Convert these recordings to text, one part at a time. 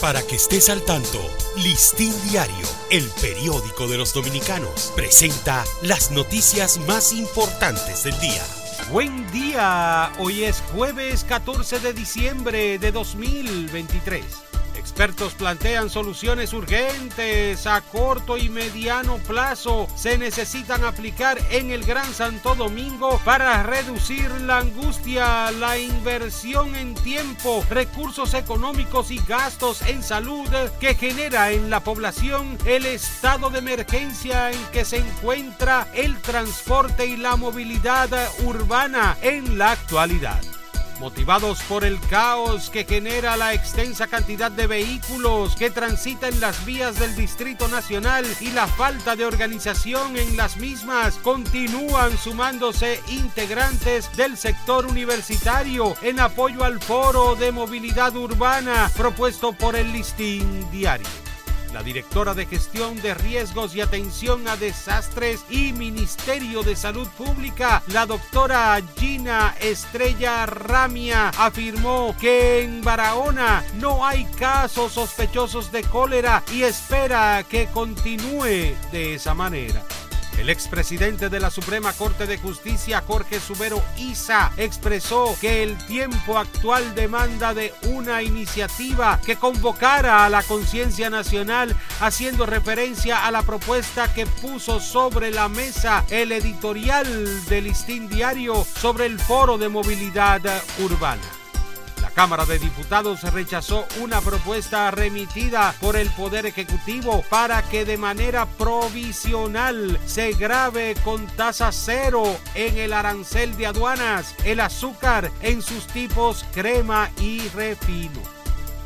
Para que estés al tanto, Listín Diario, el periódico de los dominicanos, presenta las noticias más importantes del día. Buen día, hoy es jueves 14 de diciembre de 2023. Expertos plantean soluciones urgentes a corto y mediano plazo. Se necesitan aplicar en el Gran Santo Domingo para reducir la angustia, la inversión en tiempo, recursos económicos y gastos en salud que genera en la población el estado de emergencia en que se encuentra el transporte y la movilidad urbana en la actualidad motivados por el caos que genera la extensa cantidad de vehículos que transitan las vías del Distrito Nacional y la falta de organización en las mismas, continúan sumándose integrantes del sector universitario en apoyo al foro de movilidad urbana propuesto por el listín diario la directora de Gestión de Riesgos y Atención a Desastres y Ministerio de Salud Pública, la doctora Gina Estrella Ramia, afirmó que en Barahona no hay casos sospechosos de cólera y espera que continúe de esa manera. El expresidente de la Suprema Corte de Justicia, Jorge Subero Isa, expresó que el tiempo actual demanda de una iniciativa que convocara a la conciencia nacional, haciendo referencia a la propuesta que puso sobre la mesa el editorial del Listín Diario sobre el Foro de Movilidad Urbana. Cámara de Diputados rechazó una propuesta remitida por el Poder Ejecutivo para que de manera provisional se grave con tasa cero en el arancel de aduanas el azúcar en sus tipos crema y refino.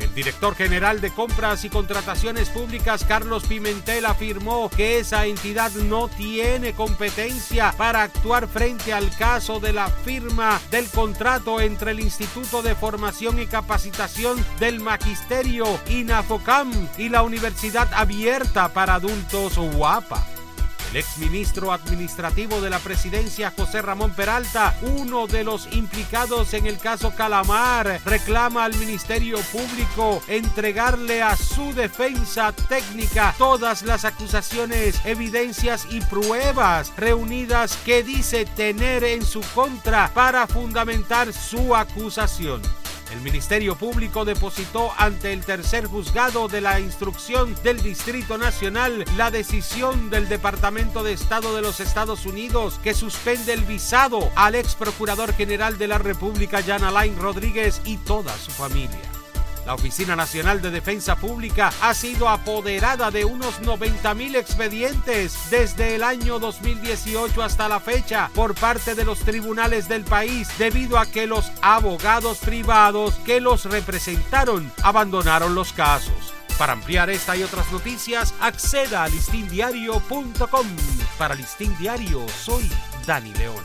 El director general de Compras y Contrataciones Públicas, Carlos Pimentel, afirmó que esa entidad no tiene competencia para actuar frente al caso de la firma del contrato entre el Instituto de Formación y Capacitación del Magisterio, INAFOCAM, y la Universidad Abierta para Adultos UAPA. El exministro administrativo de la presidencia, José Ramón Peralta, uno de los implicados en el caso Calamar, reclama al Ministerio Público entregarle a su defensa técnica todas las acusaciones, evidencias y pruebas reunidas que dice tener en su contra para fundamentar su acusación. El Ministerio Público depositó ante el tercer juzgado de la instrucción del Distrito Nacional la decisión del Departamento de Estado de los Estados Unidos que suspende el visado al ex procurador general de la República, Jan Alain Rodríguez, y toda su familia. La Oficina Nacional de Defensa Pública ha sido apoderada de unos 90 mil expedientes desde el año 2018 hasta la fecha por parte de los tribunales del país debido a que los abogados privados que los representaron abandonaron los casos. Para ampliar esta y otras noticias, acceda a listindiario.com. Para Listín Diario, soy Dani León.